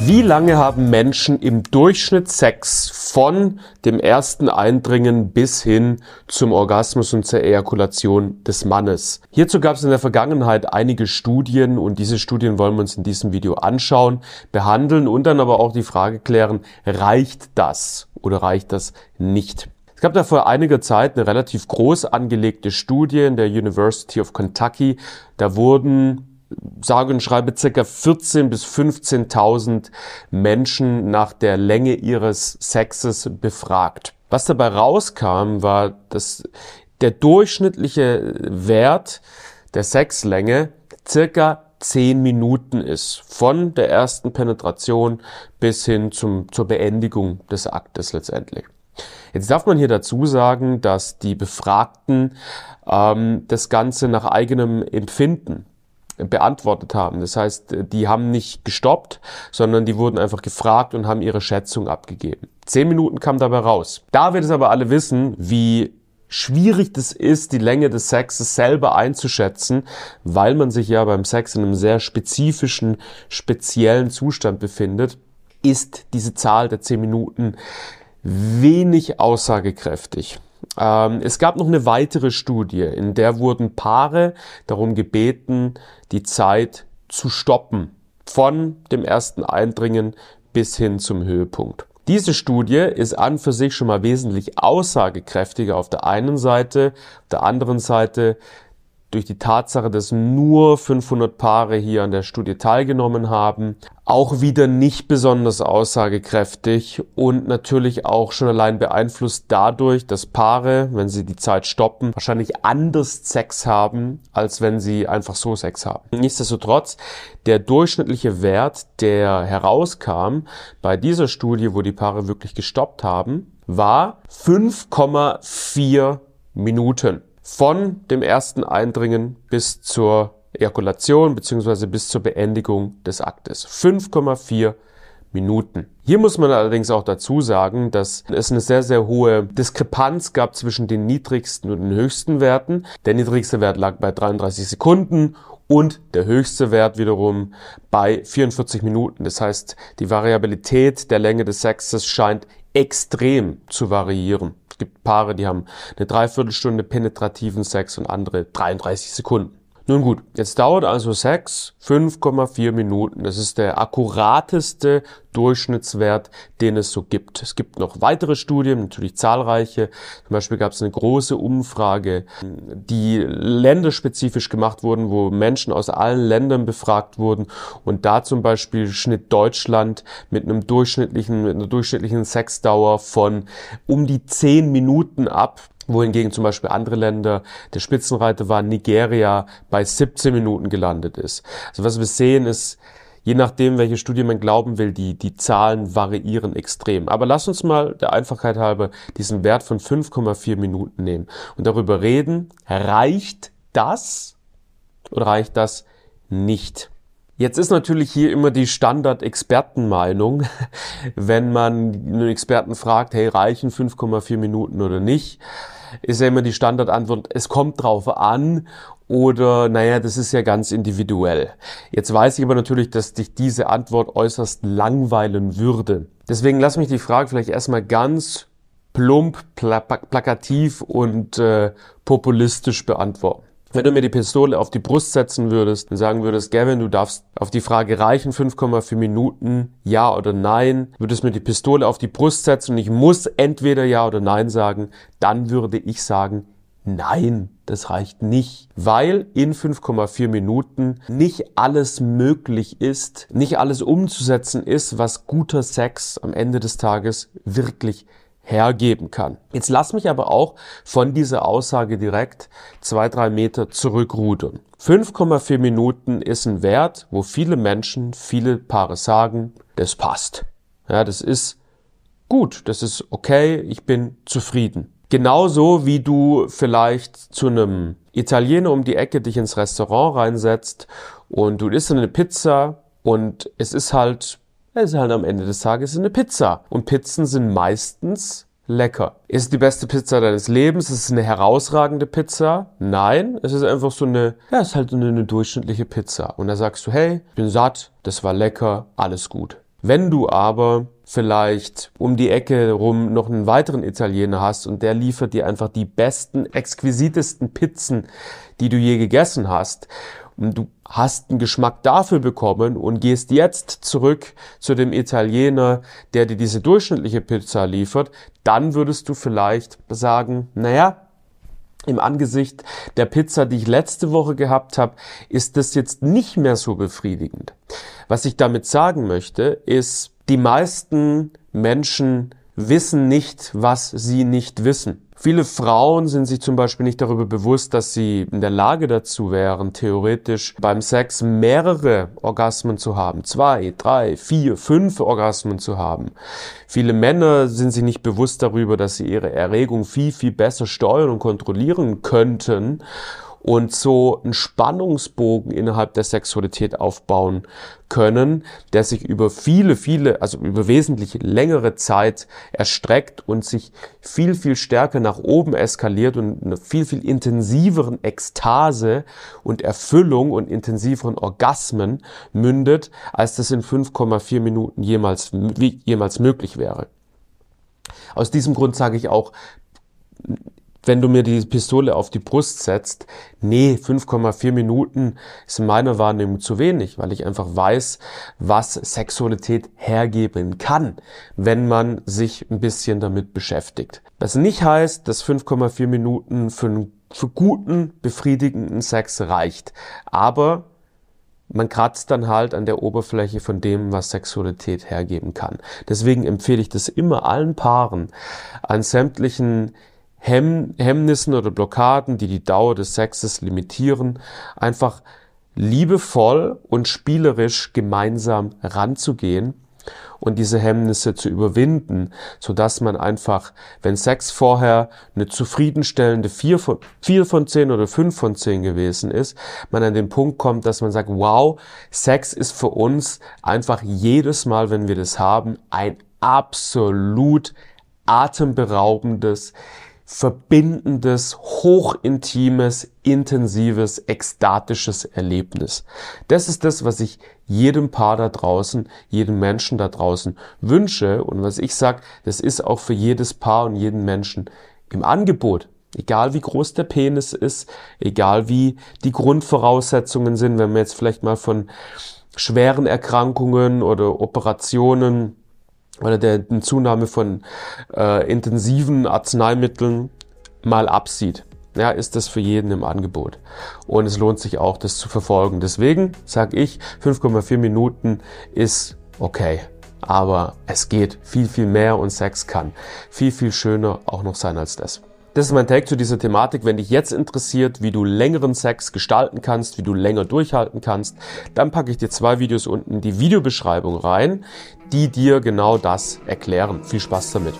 Wie lange haben Menschen im Durchschnitt Sex von dem ersten Eindringen bis hin zum Orgasmus und zur Ejakulation des Mannes? Hierzu gab es in der Vergangenheit einige Studien und diese Studien wollen wir uns in diesem Video anschauen, behandeln und dann aber auch die Frage klären, reicht das oder reicht das nicht? Es gab da vor einiger Zeit eine relativ groß angelegte Studie in der University of Kentucky. Da wurden sage und schreibe circa 14 bis 15.000 Menschen nach der Länge ihres Sexes befragt. Was dabei rauskam, war, dass der durchschnittliche Wert der Sexlänge circa 10 Minuten ist. Von der ersten Penetration bis hin zum, zur Beendigung des Aktes letztendlich. Jetzt darf man hier dazu sagen, dass die Befragten ähm, das Ganze nach eigenem Empfinden beantwortet haben. Das heißt, die haben nicht gestoppt, sondern die wurden einfach gefragt und haben ihre Schätzung abgegeben. Zehn Minuten kam dabei raus. Da wir das aber alle wissen, wie schwierig das ist, die Länge des Sexes selber einzuschätzen, weil man sich ja beim Sex in einem sehr spezifischen, speziellen Zustand befindet, ist diese Zahl der zehn Minuten wenig aussagekräftig. Ähm, es gab noch eine weitere Studie, in der wurden Paare darum gebeten, die Zeit zu stoppen, von dem ersten Eindringen bis hin zum Höhepunkt. Diese Studie ist an für sich schon mal wesentlich aussagekräftiger auf der einen Seite, auf der anderen Seite durch die Tatsache, dass nur 500 Paare hier an der Studie teilgenommen haben, auch wieder nicht besonders aussagekräftig und natürlich auch schon allein beeinflusst dadurch, dass Paare, wenn sie die Zeit stoppen, wahrscheinlich anders Sex haben, als wenn sie einfach so Sex haben. Nichtsdestotrotz, der durchschnittliche Wert, der herauskam bei dieser Studie, wo die Paare wirklich gestoppt haben, war 5,4 Minuten von dem ersten Eindringen bis zur Ejakulation bzw. bis zur Beendigung des Aktes. 5,4 Minuten. Hier muss man allerdings auch dazu sagen, dass es eine sehr, sehr hohe Diskrepanz gab zwischen den niedrigsten und den höchsten Werten. Der niedrigste Wert lag bei 33 Sekunden und der höchste Wert wiederum bei 44 Minuten. Das heißt, die Variabilität der Länge des Sexes scheint extrem zu variieren. Es gibt Paare, die haben eine Dreiviertelstunde penetrativen Sex und andere 33 Sekunden. Nun gut, jetzt dauert also Sex 5,4 Minuten. Das ist der akkurateste Durchschnittswert, den es so gibt. Es gibt noch weitere Studien, natürlich zahlreiche. Zum Beispiel gab es eine große Umfrage, die länderspezifisch gemacht wurden, wo Menschen aus allen Ländern befragt wurden. Und da zum Beispiel schnitt Deutschland mit einem durchschnittlichen, mit einer durchschnittlichen Sexdauer von um die 10 Minuten ab wohingegen zum Beispiel andere Länder, der Spitzenreiter war Nigeria, bei 17 Minuten gelandet ist. Also was wir sehen ist, je nachdem, welche Studie man glauben will, die, die Zahlen variieren extrem. Aber lass uns mal der Einfachheit halber diesen Wert von 5,4 Minuten nehmen und darüber reden, reicht das oder reicht das nicht? Jetzt ist natürlich hier immer die Standard-Expertenmeinung, wenn man einen Experten fragt, hey, reichen 5,4 Minuten oder nicht? Ist ja immer die Standardantwort, es kommt drauf an oder naja, das ist ja ganz individuell. Jetzt weiß ich aber natürlich, dass dich diese Antwort äußerst langweilen würde. Deswegen lass mich die Frage vielleicht erstmal ganz plump, plakativ und äh, populistisch beantworten. Wenn du mir die Pistole auf die Brust setzen würdest und sagen würdest, Gavin, du darfst auf die Frage reichen 5,4 Minuten, ja oder nein, würdest mir die Pistole auf die Brust setzen und ich muss entweder ja oder nein sagen, dann würde ich sagen, nein, das reicht nicht, weil in 5,4 Minuten nicht alles möglich ist, nicht alles umzusetzen ist, was guter Sex am Ende des Tages wirklich hergeben kann. Jetzt lass mich aber auch von dieser Aussage direkt zwei, drei Meter zurückrudern. 5,4 Minuten ist ein Wert, wo viele Menschen, viele Paare sagen, das passt. Ja, das ist gut, das ist okay, ich bin zufrieden. Genauso wie du vielleicht zu einem Italiener um die Ecke dich ins Restaurant reinsetzt und du isst eine Pizza und es ist halt, ist halt am Ende des Tages eine Pizza. Und Pizzen sind meistens lecker. Ist es die beste Pizza deines Lebens? Ist es eine herausragende Pizza? Nein, es ist einfach so eine, ja, es ist halt eine, eine durchschnittliche Pizza. Und da sagst du, hey, ich bin satt, das war lecker, alles gut. Wenn du aber vielleicht um die Ecke rum noch einen weiteren Italiener hast und der liefert dir einfach die besten, exquisitesten Pizzen, die du je gegessen hast und du hast einen Geschmack dafür bekommen und gehst jetzt zurück zu dem Italiener, der dir diese durchschnittliche Pizza liefert, dann würdest du vielleicht sagen, naja, im Angesicht der Pizza, die ich letzte Woche gehabt habe, ist das jetzt nicht mehr so befriedigend. Was ich damit sagen möchte, ist, die meisten Menschen wissen nicht, was sie nicht wissen. Viele Frauen sind sich zum Beispiel nicht darüber bewusst, dass sie in der Lage dazu wären, theoretisch beim Sex mehrere Orgasmen zu haben. Zwei, drei, vier, fünf Orgasmen zu haben. Viele Männer sind sich nicht bewusst darüber, dass sie ihre Erregung viel, viel besser steuern und kontrollieren könnten und so einen Spannungsbogen innerhalb der Sexualität aufbauen können, der sich über viele, viele, also über wesentlich längere Zeit erstreckt und sich viel, viel stärker nach oben eskaliert und eine viel, viel intensiveren Ekstase und Erfüllung und intensiveren Orgasmen mündet, als das in 5,4 Minuten jemals, jemals möglich wäre. Aus diesem Grund sage ich auch, wenn du mir die Pistole auf die Brust setzt, nee, 5,4 Minuten ist in meiner Wahrnehmung zu wenig, weil ich einfach weiß, was Sexualität hergeben kann, wenn man sich ein bisschen damit beschäftigt. Was nicht heißt, dass 5,4 Minuten für, einen, für guten, befriedigenden Sex reicht. Aber man kratzt dann halt an der Oberfläche von dem, was Sexualität hergeben kann. Deswegen empfehle ich das immer allen Paaren an sämtlichen Hemm Hemmnissen oder Blockaden, die die Dauer des Sexes limitieren, einfach liebevoll und spielerisch gemeinsam ranzugehen und diese Hemmnisse zu überwinden, so dass man einfach, wenn Sex vorher eine zufriedenstellende 4 von, 4 von 10 oder 5 von 10 gewesen ist, man an den Punkt kommt, dass man sagt, wow, Sex ist für uns einfach jedes Mal, wenn wir das haben, ein absolut atemberaubendes, verbindendes, hochintimes, intensives, ekstatisches Erlebnis. Das ist das, was ich jedem Paar da draußen, jedem Menschen da draußen wünsche und was ich sage, das ist auch für jedes Paar und jeden Menschen im Angebot. Egal wie groß der Penis ist, egal wie die Grundvoraussetzungen sind, wenn wir jetzt vielleicht mal von schweren Erkrankungen oder Operationen oder der Zunahme von äh, intensiven Arzneimitteln mal absieht, ja, ist das für jeden im Angebot. Und es lohnt sich auch, das zu verfolgen. Deswegen sage ich, 5,4 Minuten ist okay. Aber es geht viel, viel mehr und Sex kann viel, viel schöner auch noch sein als das. Das ist mein Take zu dieser Thematik. Wenn dich jetzt interessiert, wie du längeren Sex gestalten kannst, wie du länger durchhalten kannst, dann packe ich dir zwei Videos unten in die Videobeschreibung rein, die dir genau das erklären. Viel Spaß damit.